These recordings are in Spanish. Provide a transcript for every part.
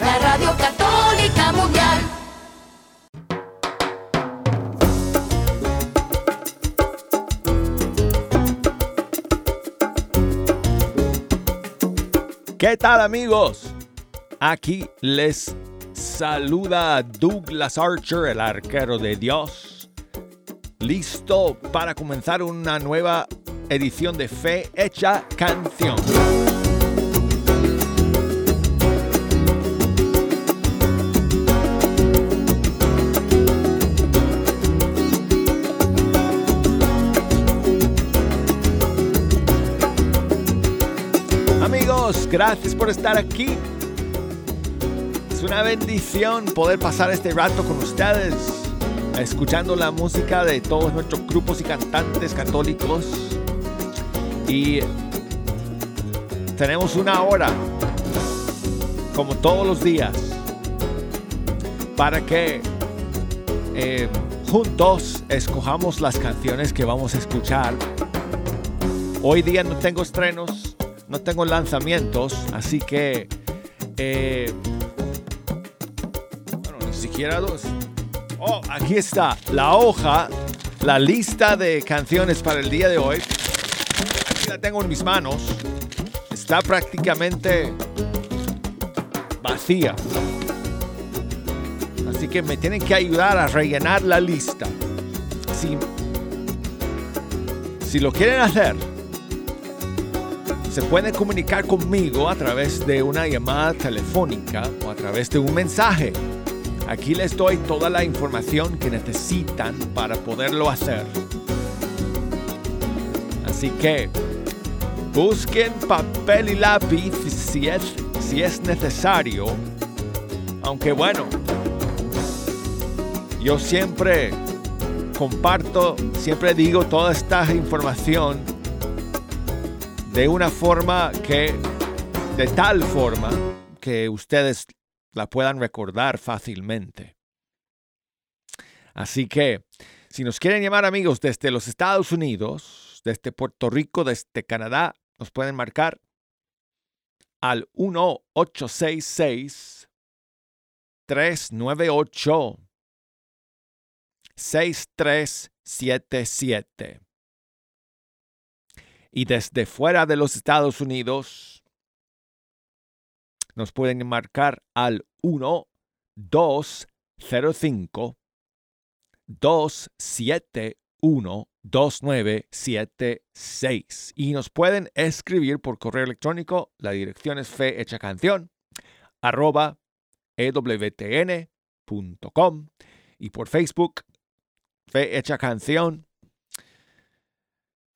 La radio católica mundial. ¿Qué tal amigos? Aquí les saluda Douglas Archer, el arquero de Dios, listo para comenzar una nueva edición de Fe Hecha Canción. Gracias por estar aquí. Es una bendición poder pasar este rato con ustedes, escuchando la música de todos nuestros grupos y cantantes católicos. Y tenemos una hora, como todos los días, para que eh, juntos escojamos las canciones que vamos a escuchar. Hoy día no tengo estrenos, no tengo lanzamientos, así que... Eh, bueno, ni siquiera dos. Oh, aquí está la hoja, la lista de canciones para el día de hoy. Aquí la tengo en mis manos. Está prácticamente vacía. Así que me tienen que ayudar a rellenar la lista. Si, si lo quieren hacer, se pueden comunicar conmigo a través de una llamada telefónica o a través de un mensaje. Aquí les doy toda la información que necesitan para poderlo hacer. Así que busquen papel y lápiz si es, si es necesario. Aunque bueno, yo siempre comparto, siempre digo toda esta información de una forma que, de tal forma que ustedes la puedan recordar fácilmente. Así que, si nos quieren llamar amigos desde los Estados Unidos, desde Puerto Rico, desde Canadá, nos pueden marcar al 1866 398 6377. Y desde fuera de los Estados Unidos nos pueden marcar al 1 205 271 2976 y nos pueden escribir por correo electrónico. La dirección es fehechacanción arroba ewtn.com y por Facebook Fe Hecha Canción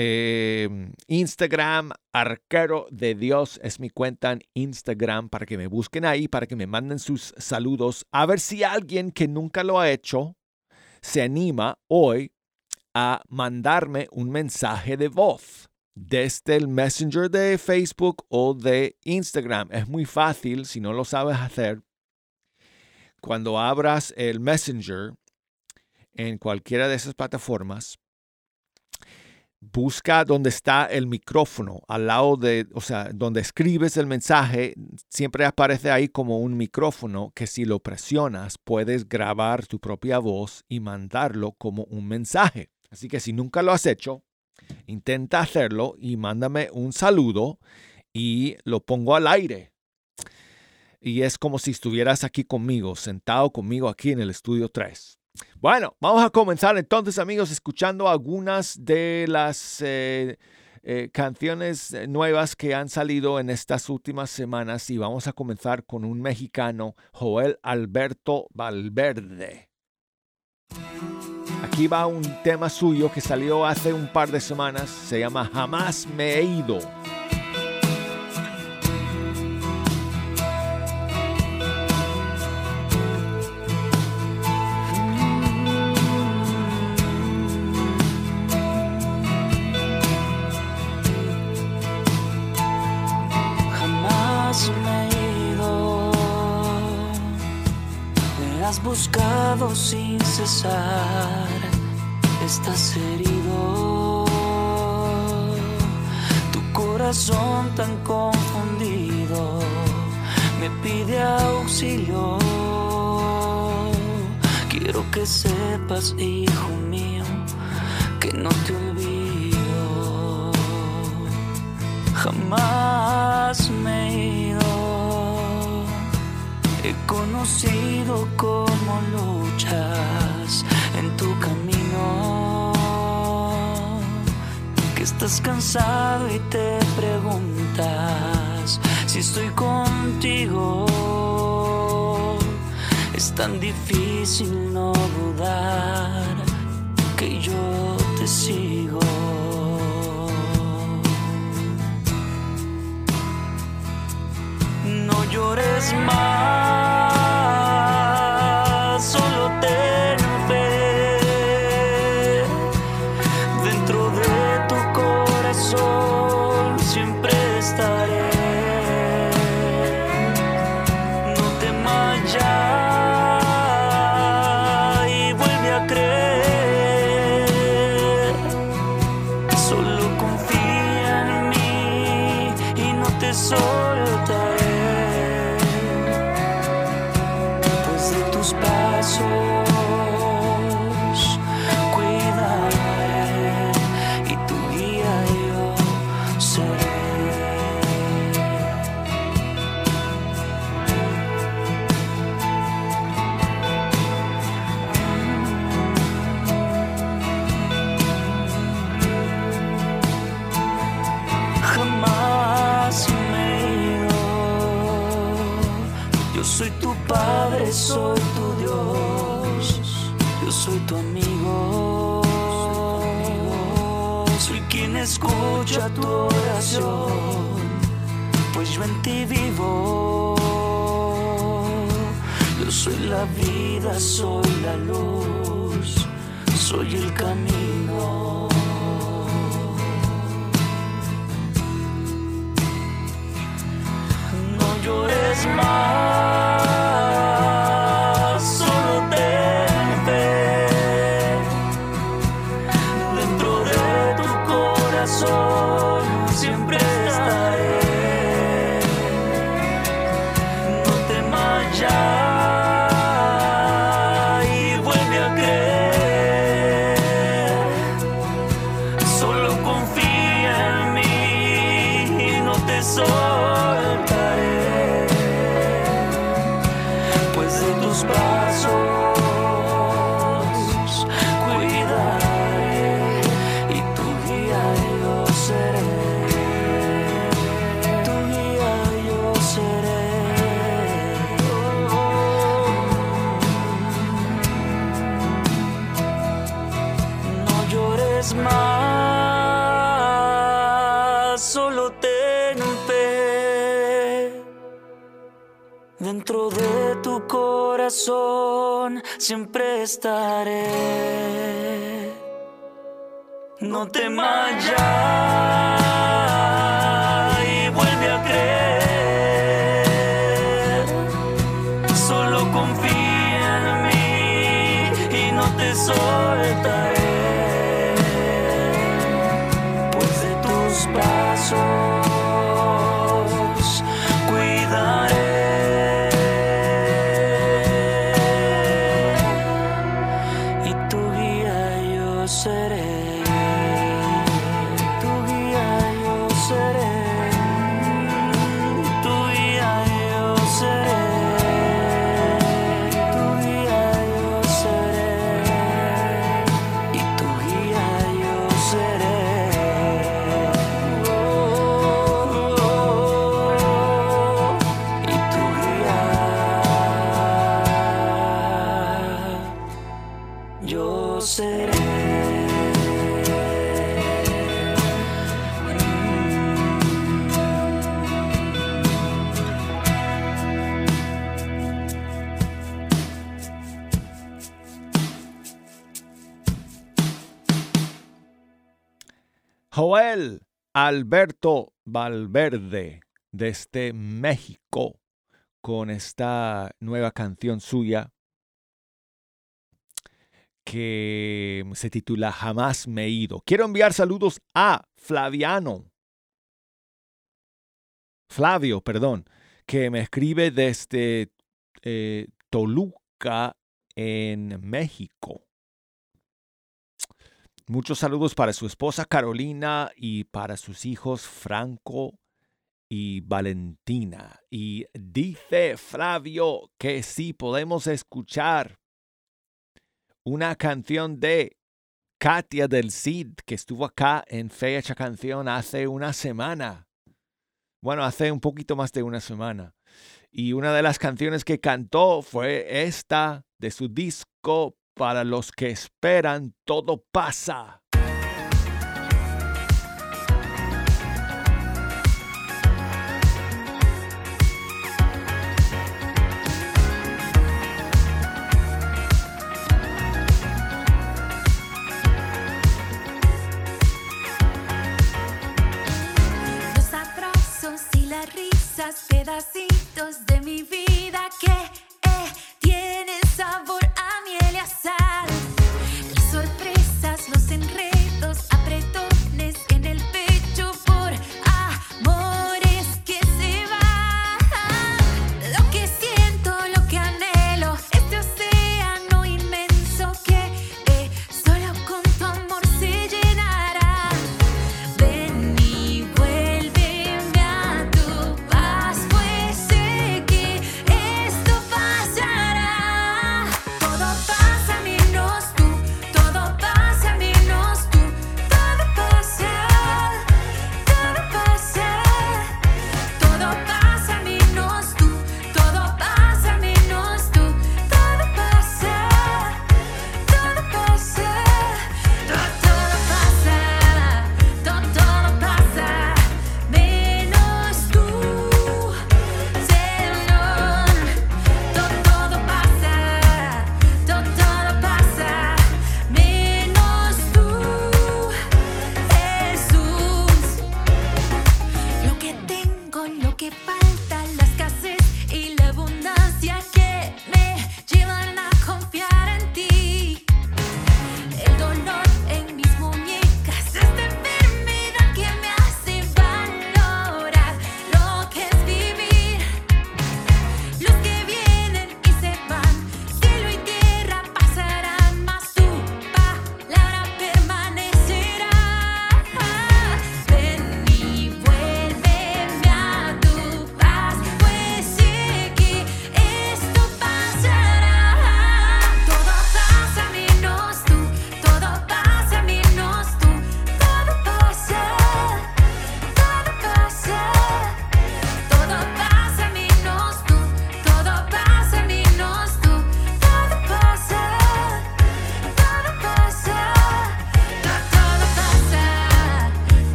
eh, Instagram, Arquero de Dios es mi cuenta en Instagram para que me busquen ahí, para que me manden sus saludos. A ver si alguien que nunca lo ha hecho se anima hoy a mandarme un mensaje de voz desde el Messenger de Facebook o de Instagram. Es muy fácil si no lo sabes hacer. Cuando abras el Messenger en cualquiera de esas plataformas, busca donde está el micrófono, al lado de, o sea, donde escribes el mensaje, siempre aparece ahí como un micrófono que si lo presionas puedes grabar tu propia voz y mandarlo como un mensaje. Así que si nunca lo has hecho, intenta hacerlo y mándame un saludo y lo pongo al aire. Y es como si estuvieras aquí conmigo, sentado conmigo aquí en el estudio 3. Bueno, vamos a comenzar entonces amigos escuchando algunas de las eh, eh, canciones nuevas que han salido en estas últimas semanas y vamos a comenzar con un mexicano, Joel Alberto Valverde. Aquí va un tema suyo que salió hace un par de semanas, se llama Jamás me he ido. Buscado sin cesar, estás herido, tu corazón tan confundido auxilio. Quiero que sepas, hijo mío, que no te olvido. Jamás me conocido cómo luchas en tu camino. Que estás cansado y te preguntas si estoy contigo. Es tan difícil no dudar que yo te sigo. No llores más, escucha tu oración, pues yo en ti vivo. Yo soy la vida, soy la luz, soy el camino. No llores más, estaré. No temas ya Alberto Valverde desde México con esta nueva canción suya que se titula Jamás me he ido. Quiero enviar saludos a Flaviano. Flavio, perdón, que me escribe desde eh, Toluca, en México. Muchos saludos para su esposa Carolina y para sus hijos Franco y Valentina. Y dice Flavio que sí podemos escuchar una canción de Katia del Cid que estuvo acá en Fecha Canción hace una semana. Bueno, hace un poquito más de una semana. Y una de las canciones que cantó fue esta de su disco para los que esperan, todo pasa.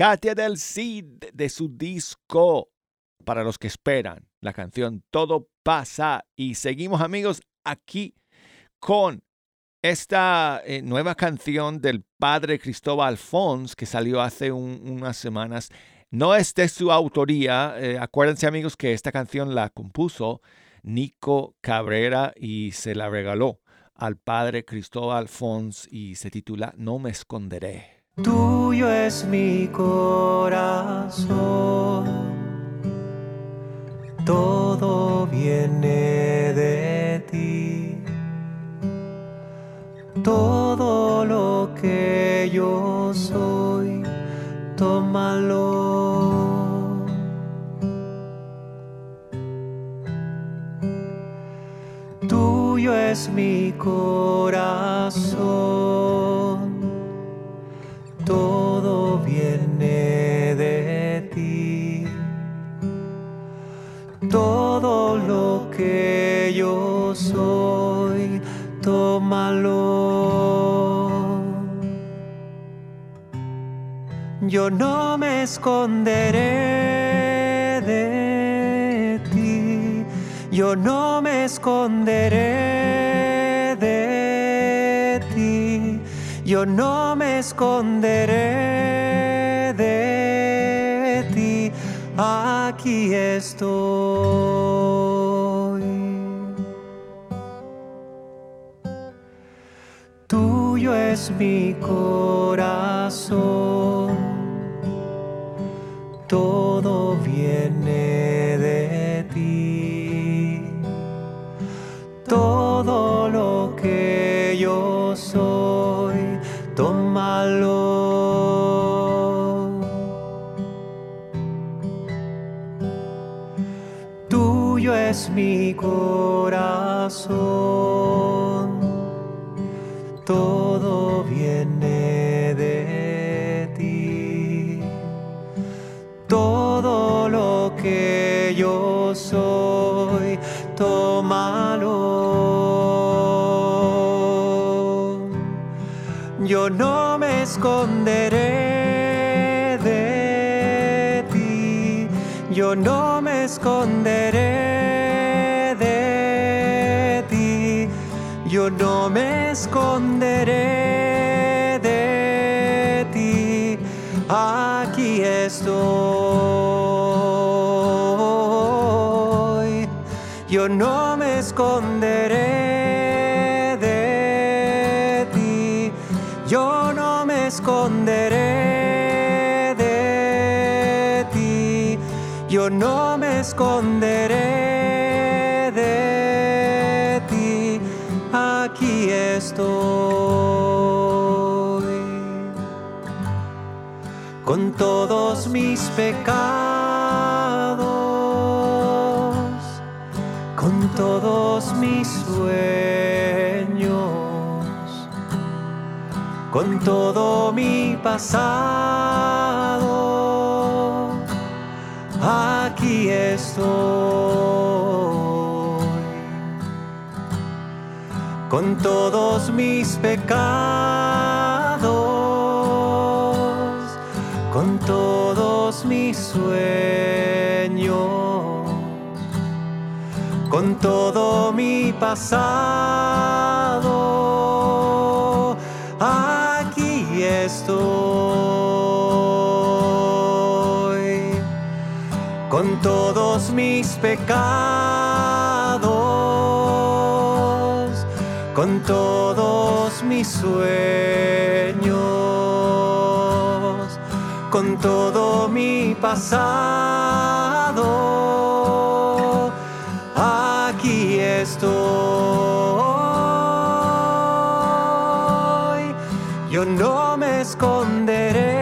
Katia del Cid de su disco para los que esperan la canción Todo pasa y seguimos amigos aquí con esta eh, nueva canción del padre Cristóbal Fons que salió hace un- unas semanas. No es de su autoría. eh, acuérdense amigos que esta canción la compuso Nico Cabrera y se la regaló al padre Cristóbal Fons y se titula No me esconderé. Tuyo es mi corazón, todo viene de ti, todo lo que yo soy, tómalo. Tuyo es mi corazón, Yo no me esconderé de ti, yo no me esconderé de ti, yo no me esconderé de ti, aquí estoy. Tuyo es mi corazón, mi corazón todo viene de ti. Todo lo que yo soy, tómalo. Yo no me esconderé de ti. Yo no me esconderé Yo no me esconderé de ti, aquí estoy. Yo no me esconderé de ti, yo no me esconderé de ti, yo no me esconderé estoy. Con todos mis pecados, con todos mis sueños, con todo mi pasado, aquí estoy con todos mis pecados, con todos mis sueños, con todo mi pasado, aquí estoy, con todos mis pecados todos mis sueños, con todo mi pasado, aquí estoy. Yo no me esconderé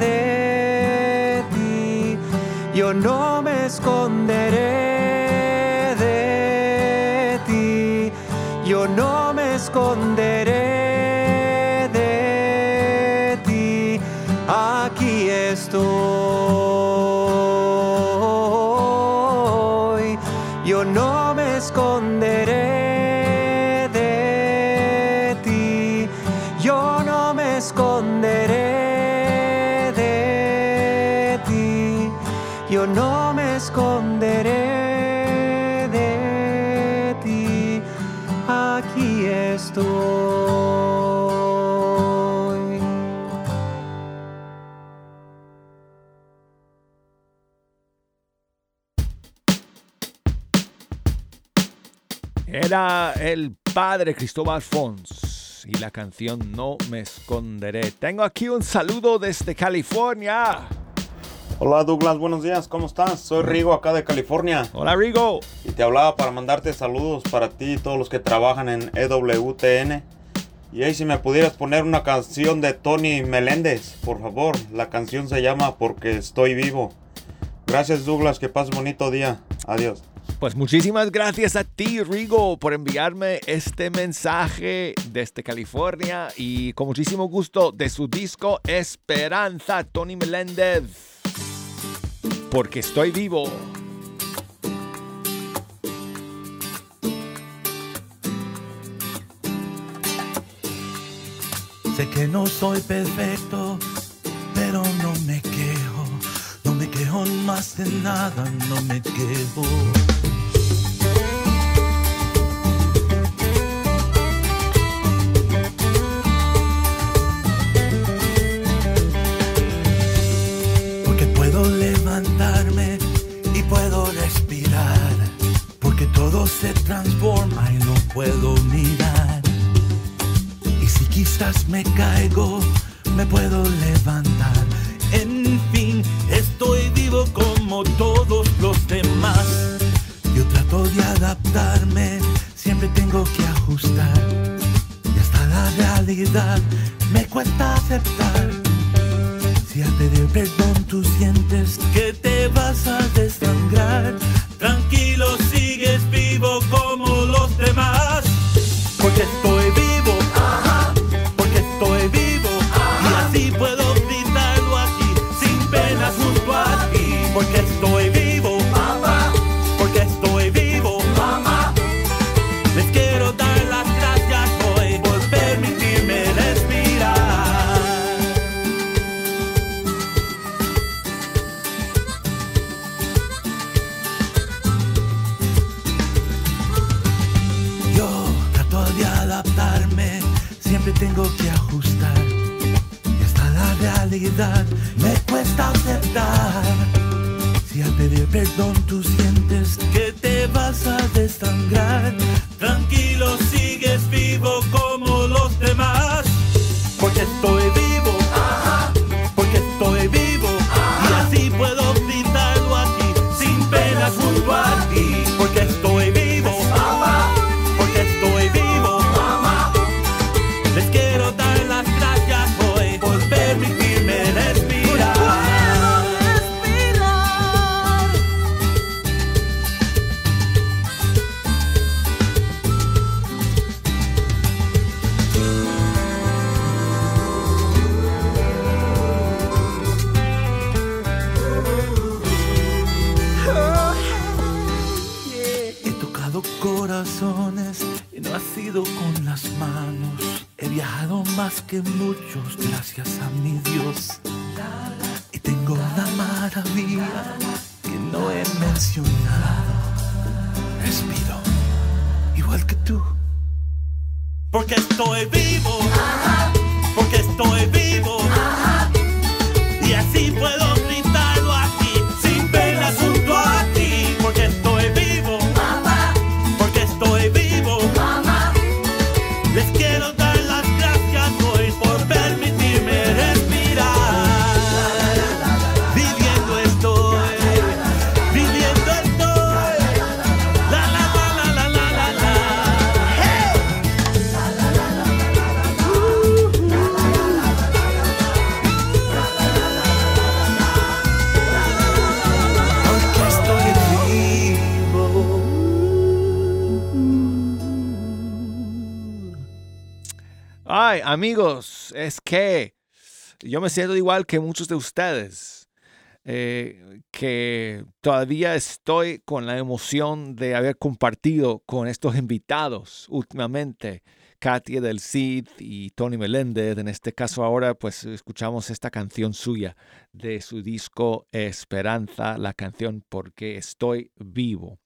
de ti, yo no me esconderé aquí el padre Cristóbal Fons y la canción No me esconderé. Tengo aquí un saludo desde California. Hola Douglas, buenos días, ¿cómo estás? Soy Rigo acá de California. Hola Rigo. Y te hablaba para mandarte saludos para ti y todos los que trabajan en EWTN. Y ahí si me pudieras poner una canción de Tony Meléndez, por favor. La canción se llama Porque estoy vivo. Gracias Douglas, que pases bonito día. Adiós. Pues muchísimas gracias a ti, Rigo, por enviarme este mensaje desde California y con muchísimo gusto de su disco Esperanza, Tony Meléndez. Porque estoy vivo. Sé que no soy perfecto, pero no me quejo. No me quejo más de nada, no me quejo. Me caigo, me puedo levantar. Ay, amigos, es que yo me siento igual que muchos de ustedes, eh, que todavía estoy con la emoción de haber compartido con estos invitados últimamente, Katia del Cid y Tony Meléndez. En este caso ahora pues escuchamos esta canción suya de su disco Esperanza, la canción Porque estoy vivo.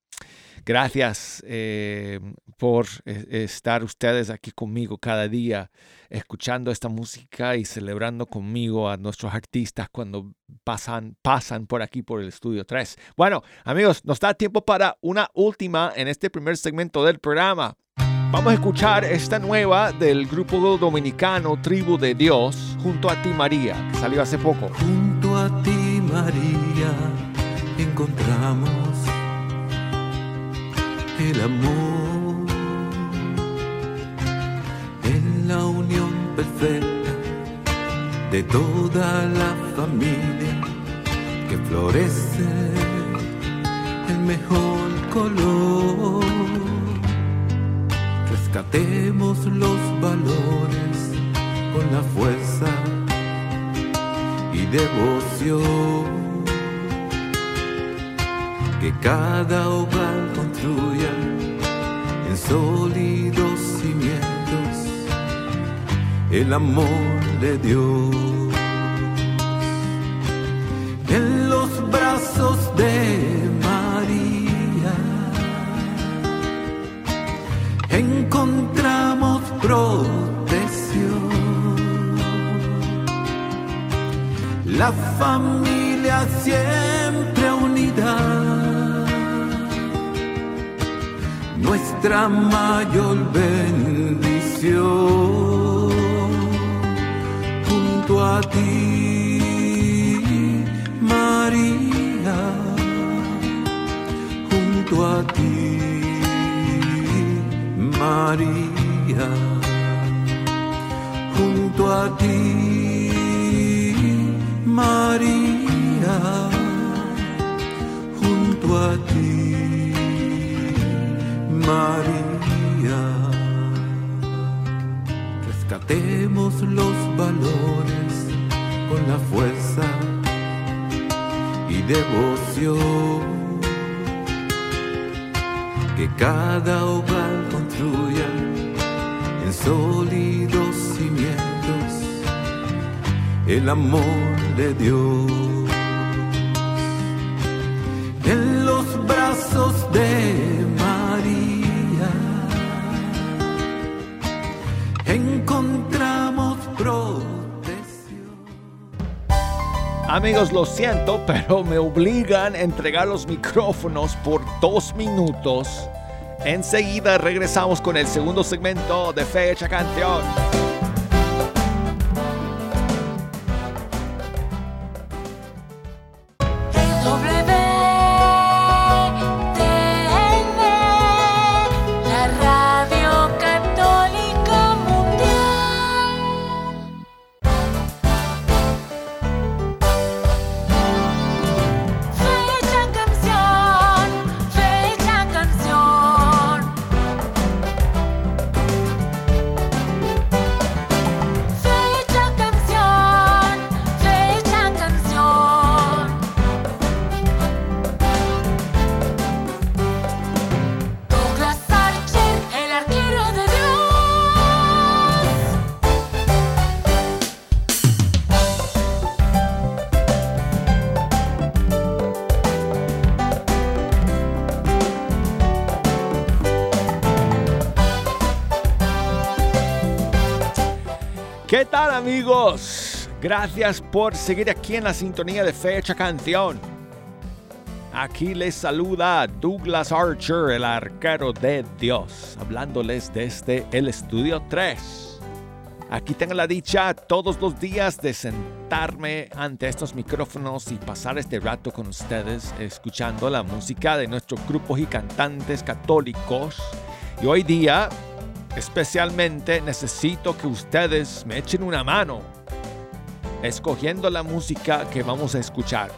Gracias eh, por eh, estar ustedes aquí conmigo cada día, escuchando esta música y celebrando conmigo a nuestros artistas cuando pasan, pasan por aquí por el estudio 3. Bueno, amigos, nos da tiempo para una última en este primer segmento del programa. Vamos a escuchar esta nueva del grupo dominicano Tribu de Dios, Junto a ti María, que salió hace poco. Junto a ti María encontramos el amor en la unión perfecta de toda la familia que florece el mejor color. Rescatemos los valores con la fuerza y devoción que cada hogar construya en sólidos cimientos el amor de Dios. En los brazos de María encontramos protección. La familia siempre nuestra mayor bendición. Junto a ti, María, junto a ti, María, junto a ti, María, junto a ti, María. Rescatemos los valores con la fuerza y devoción que cada hogar construya en sólidos cimientos el amor de Dios. En los brazos de María encontramos protección. Amigos, lo siento, pero me obligan a entregar los micrófonos por dos minutos. Enseguida regresamos con el segundo segmento de Fecha Canción. Gracias por seguir aquí en la sintonía de Fecha Canción. Aquí les saluda Douglas Archer, el arquero de Dios, hablándoles desde el estudio 3. Aquí tengo la dicha todos los días de sentarme ante estos micrófonos y pasar este rato con ustedes escuchando la música de nuestros grupos y cantantes católicos. Y hoy día Especialmente necesito que ustedes me echen una mano escogiendo la música que vamos a escuchar.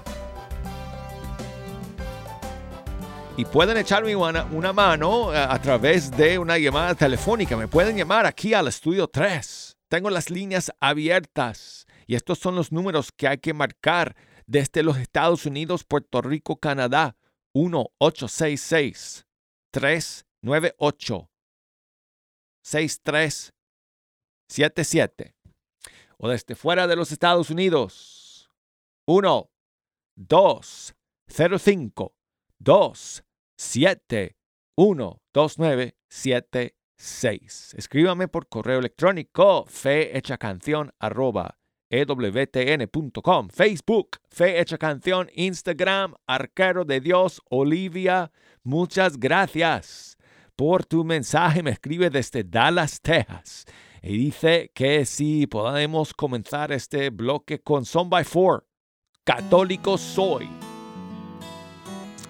Y pueden echarme una, una mano eh, a, través de una llamada telefónica. Me pueden llamar aquí al estudio 3. Tengo las líneas abiertas. Y estos son los números que hay que marcar desde los Estados Unidos, Puerto Rico, Canadá. 1-866 398 6377 o desde fuera de los Estados Unidos 1 2 05 2 7 12976. Escríbame por correo electrónico fehechacanción arroba Facebook, Fe Hecha Canción, Instagram, Arquero de Dios, Olivia. Muchas gracias por tu mensaje. Me escribe desde Dallas, Texas. Y dice que si podemos comenzar este bloque con Son by Four. Católico soy.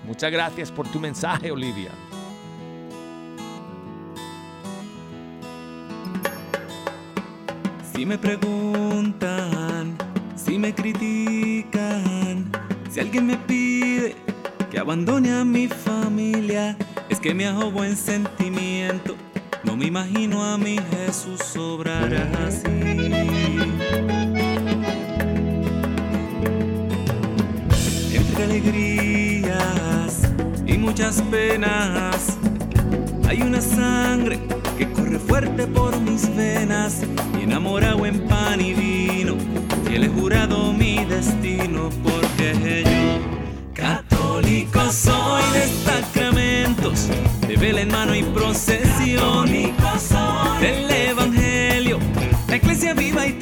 Muchas gracias por tu mensaje, Olivia. Si me preguntan, si me critican, si alguien me pide que abandone a mi familia, es que me hago buen sentimiento. No me imagino a mi Jesús obrar así. Entre alegrías y muchas penas, hay una sangre que corre fuerte por mis venas y enamorado en pan y vino. Y él he jurado mi destino porque yo, católico soy de sacramentos, de vela en mano y procesión. Del evangelio, la iglesia viva y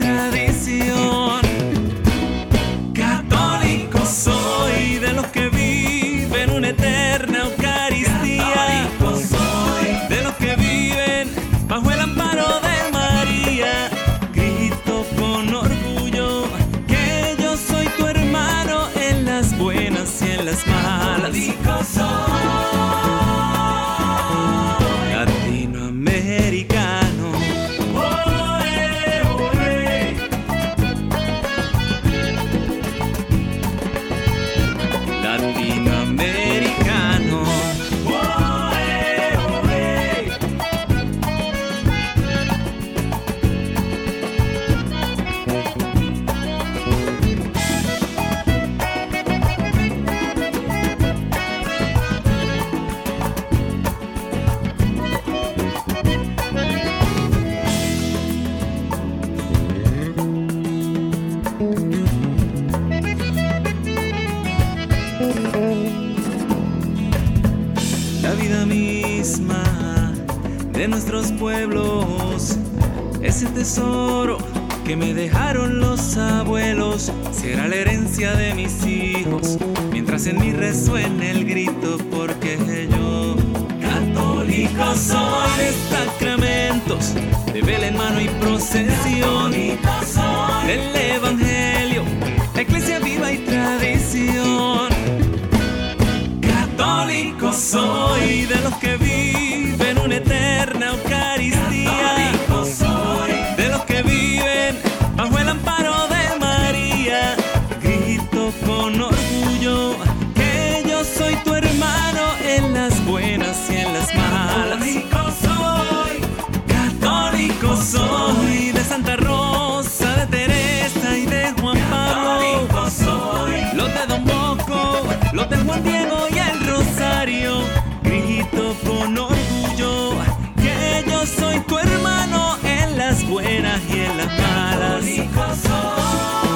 casa.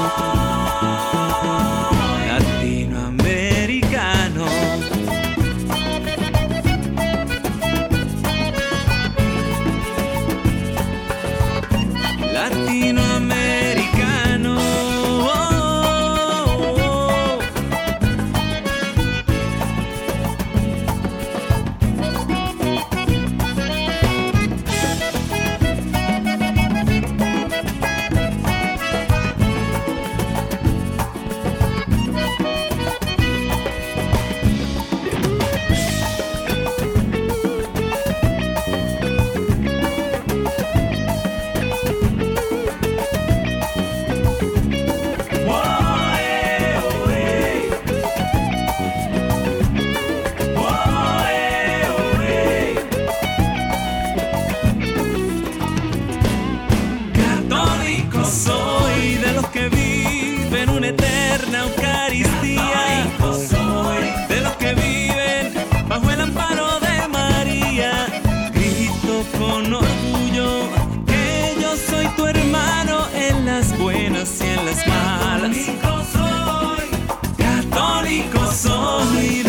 Tónico sorri.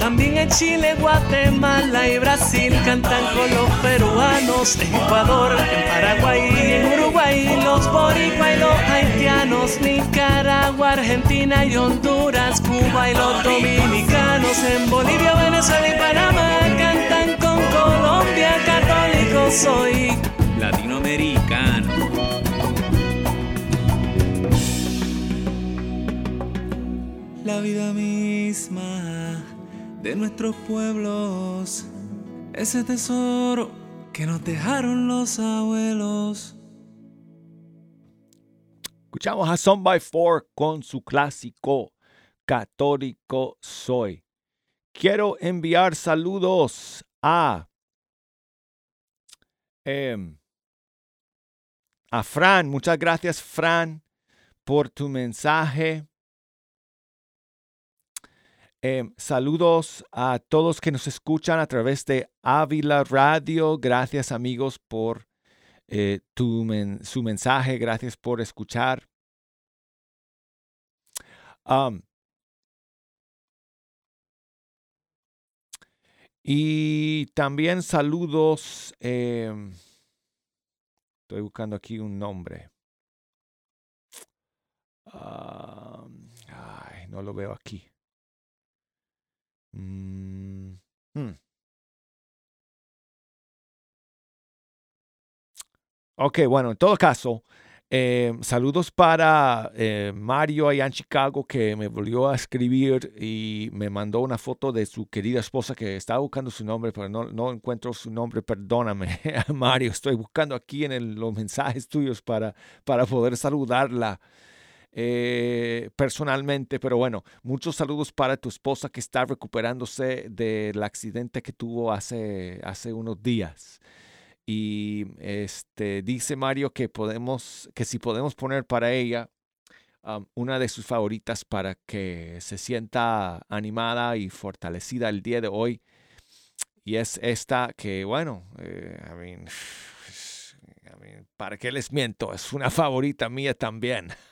También en Chile, Guatemala y Brasil cantan con los peruanos, en Ecuador, en Paraguay en Uruguay, los boricua y los haitianos, Nicaragua, Argentina y Honduras, Cuba y los dominicanos, en Bolivia, Venezuela y Panamá cantan con Colombia, católico soy latinoamericano. La vida misma de nuestros pueblos, ese tesoro que nos dejaron los abuelos. Escuchamos a Son by Four con su clásico Católico Soy. Quiero enviar saludos a, em, a Fran. Muchas gracias, Fran, por tu mensaje. Em, saludos a todos que nos escuchan a través de Ávila Radio. Gracias amigos por eh, tu su mensaje. Gracias por escuchar. Y también saludos. em, estoy buscando aquí un nombre. Ay, no lo veo aquí. Mm, hmm. Ok, bueno, en todo caso, eh, saludos para eh, Mario allá en Chicago que me volvió a escribir y me mandó una foto de su querida esposa que estaba buscando su nombre, pero no, encuentro su nombre, perdóname, Mario, estoy buscando aquí en los mensajes tuyos para, para poder saludarla eh, personalmente, pero bueno, muchos saludos para tu esposa que está recuperándose del accidente que tuvo hace, hace unos días. Y este dice Mario que podemos, que si podemos poner para ella una de sus favoritas para que se sienta animada y fortalecida el día de hoy. Y es esta que, bueno, eh, I ¿para qué les miento? Es una favorita mía también.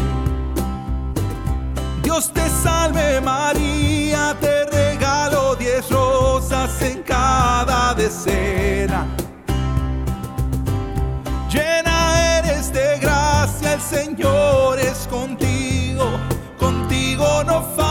Dios te salve María, te regalo diez rosas en cada decena. Llena eres de gracia, el Señor es contigo, contigo no falta.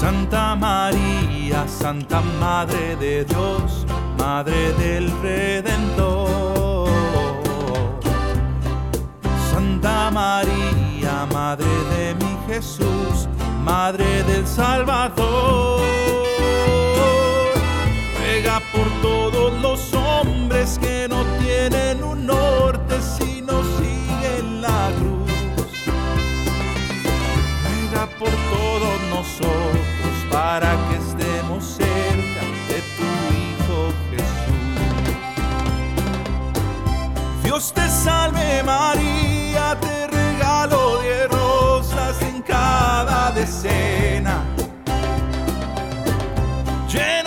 Santa María, Santa Madre de Dios, Madre del Redentor. Santa María, Madre de mi Jesús, Madre del Salvador. Ruega por todos los hombres que no tienen un norte si no siguen la cruz. Ruega por todos nosotros para que estemos cerca de tu Hijo Jesús. Dios te salve María, te regalo de rosas en cada decena. Llena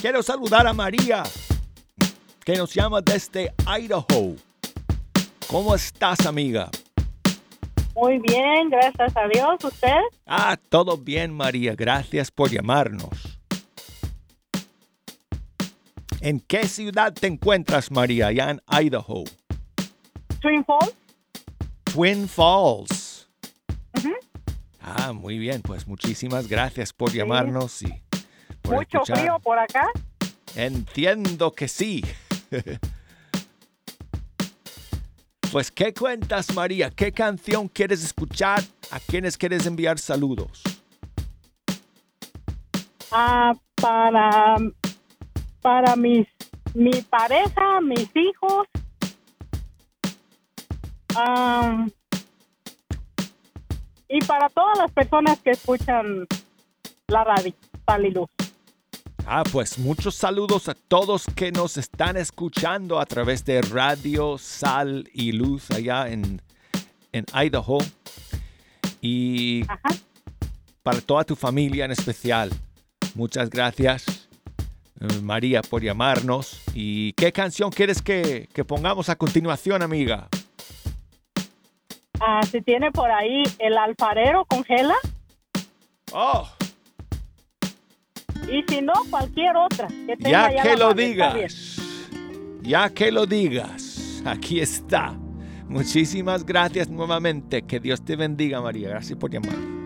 Quiero saludar a María, que nos llama desde Idaho. ¿Cómo estás, amiga? Muy bien, gracias a Dios. ¿Usted? Ah, todo bien, María. Gracias por llamarnos. ¿En qué ciudad te encuentras, María, allá en Idaho? Twin Falls. Twin Falls. Ah, muy bien. Pues muchísimas gracias por llamarnos y por Mucho escuchar. frío por acá. Entiendo que sí. Pues, ¿qué cuentas, María? ¿Qué canción quieres escuchar? ¿A quiénes quieres enviar saludos? Ah, para para mis mi pareja, mis hijos. Ah, y para todas las personas que escuchan la radio, Sal y Luz. Ah, pues muchos saludos a todos que nos están escuchando a través de Radio Sal y Luz allá en, en Idaho. Y Ajá. para toda tu familia en especial. Muchas gracias, eh, María, por llamarnos. ¿Y qué canción quieres que, que pongamos a continuación, amiga? Ah, si tiene por ahí el alfarero congela Oh, y si no cualquier otra que tenga ya ya que lo digas, ya que lo digas, aquí está. Muchísimas gracias nuevamente. Que Dios te bendiga, María. Gracias por llamar.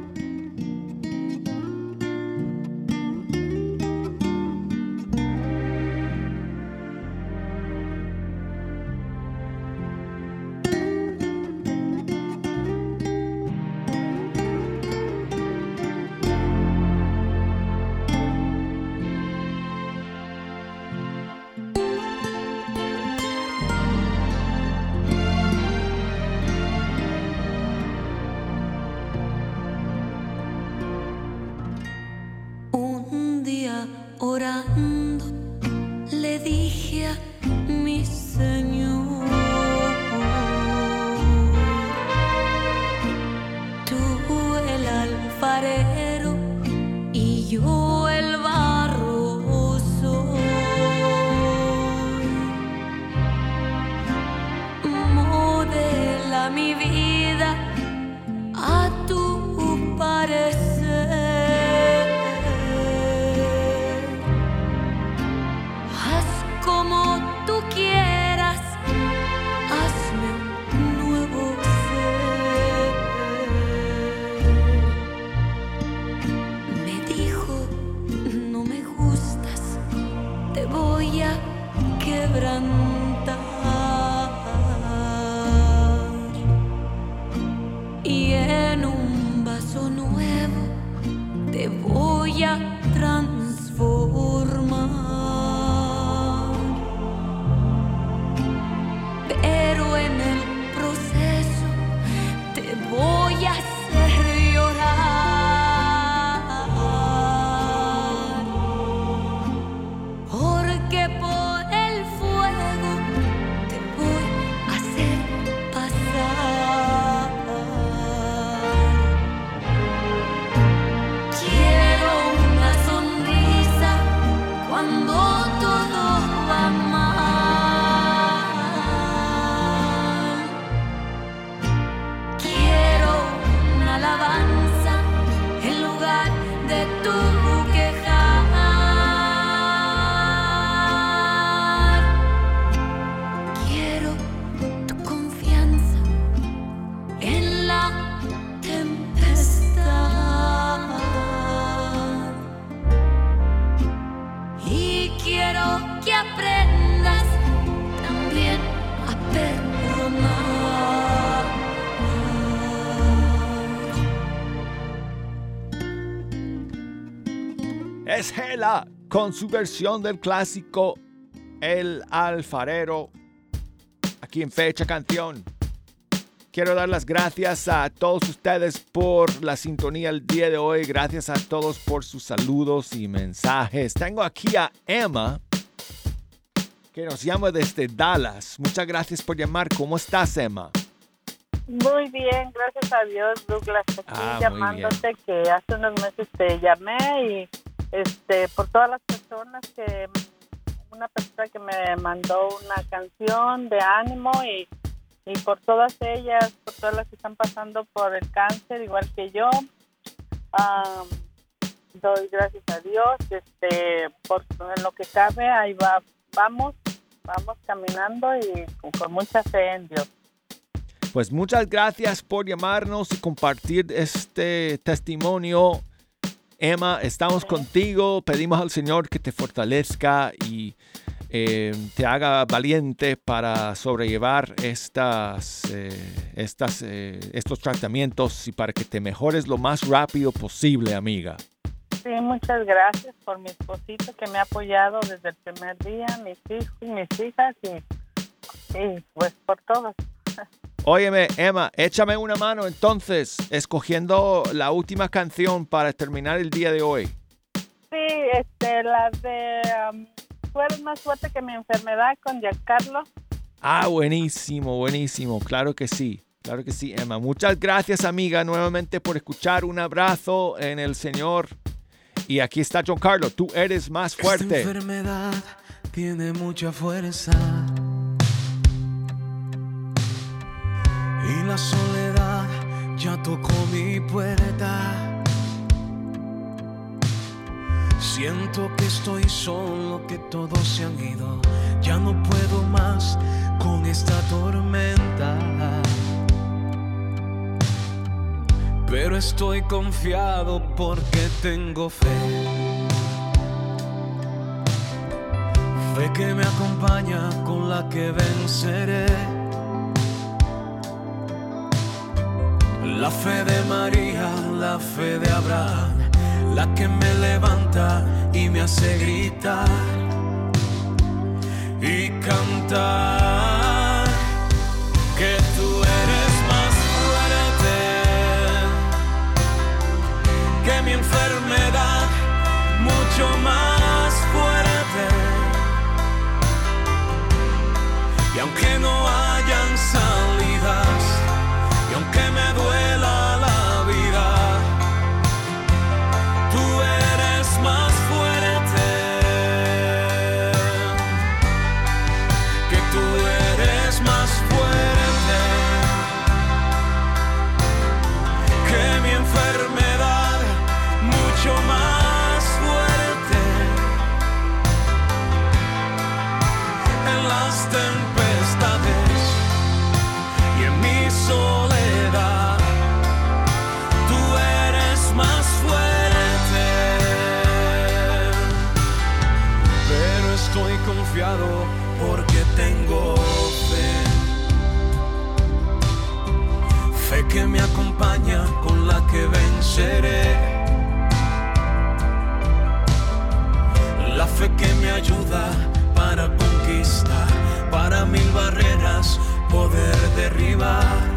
Con su versión del clásico El Alfarero. Aquí en Fecha Canción. Quiero dar las gracias a todos ustedes por la sintonía el día de hoy. Gracias a todos por sus saludos y mensajes. Tengo aquí a Emma, que nos llama desde Dallas. Muchas gracias por llamar. ¿Cómo estás, Emma? Muy bien, gracias a Dios, Douglas. Aquí Ah, llamándote que hace unos meses te llamé y este por todas las personas que una persona que me mandó una canción de ánimo y, y por todas ellas, por todas las que están pasando por el cáncer igual que yo. am, doy gracias a Dios, este por lo que cabe ahí va, vamos, vamos caminando y con- con mucha fe en Dios. Pues muchas gracias por llamarnos y compartir este testimonio. Emma, estamos contigo. Pedimos al Señor que te fortalezca y eh, te haga valiente para sobrellevar estas, eh, estas, eh, estos tratamientos y para que te mejores lo más rápido posible, amiga. Sí, muchas gracias por mi esposito que me ha apoyado desde el primer día, mis hijos, mis hijas y, y pues por todos. Óyeme, Emma, échame una mano entonces, escogiendo la última canción para terminar el día de hoy. Sí, este, la de um, Tú eres más fuerte que mi enfermedad con Giancarlo. Ah, buenísimo, buenísimo. Claro que sí. Claro que sí, Emma. Muchas gracias, amiga, nuevamente por escuchar. Un abrazo en el Señor. Y aquí está John Carlos. Tú eres más Esta fuerte. enfermedad tiene mucha fuerza. Y la soledad ya tocó mi puerta. Siento que estoy solo, que todos se han ido. Ya no puedo más con esta tormenta. Pero estoy confiado porque tengo fe. Fe que me acompaña con la que venceré. La fe de María, la fe de Abraham, la que me levanta y me hace gritar y cantar La fe que me ayuda para conquistar, para mil barreras poder derribar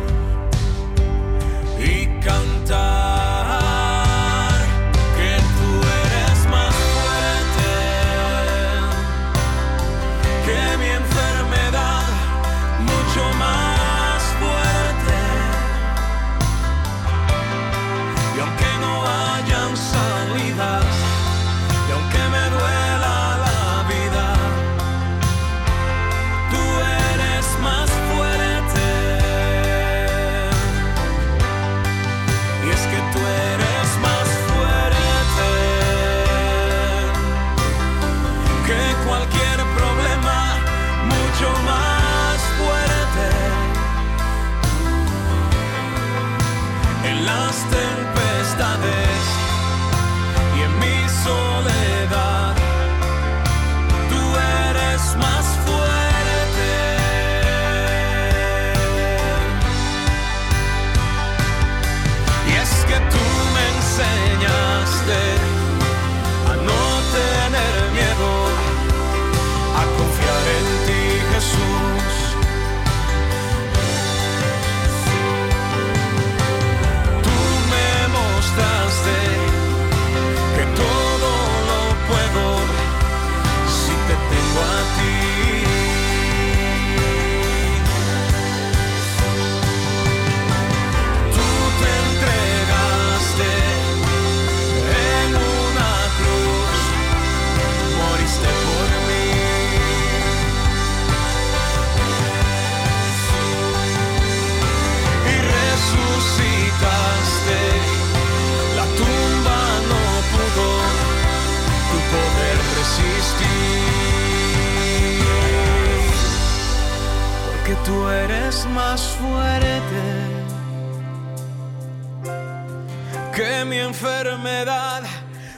que mi enfermedad,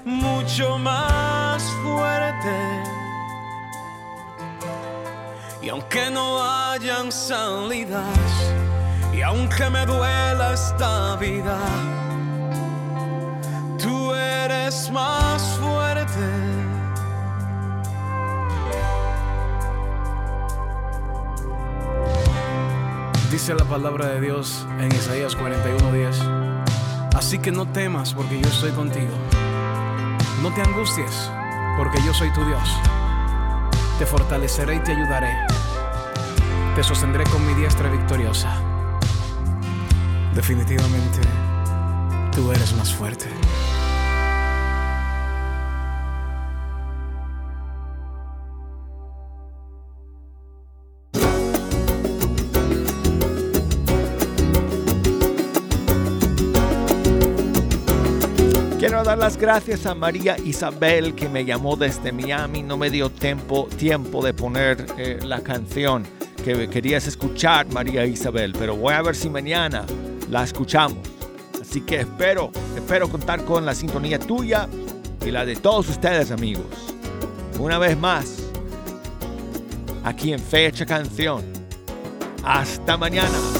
mucho más fuerte. Y aunque no hayan salidas, y aunque me duela esta vida, tú eres más fuerte. Dice la palabra de Dios en Isaías 41:10. Así que no temas porque yo estoy contigo. No te angusties porque yo soy tu Dios. Te fortaleceré y te ayudaré. Te sostendré con mi diestra victoriosa. Definitivamente, tú eres más fuerte. Gracias a María Isabel que me llamó desde Miami. No me dio tiempo, tiempo de poner eh, la canción que querías escuchar, María Isabel, pero voy a ver si mañana la escuchamos. Así que espero, espero contar con la sintonía tuya y la de todos ustedes, amigos. Una vez más, aquí en Fecha Canción. Hasta mañana.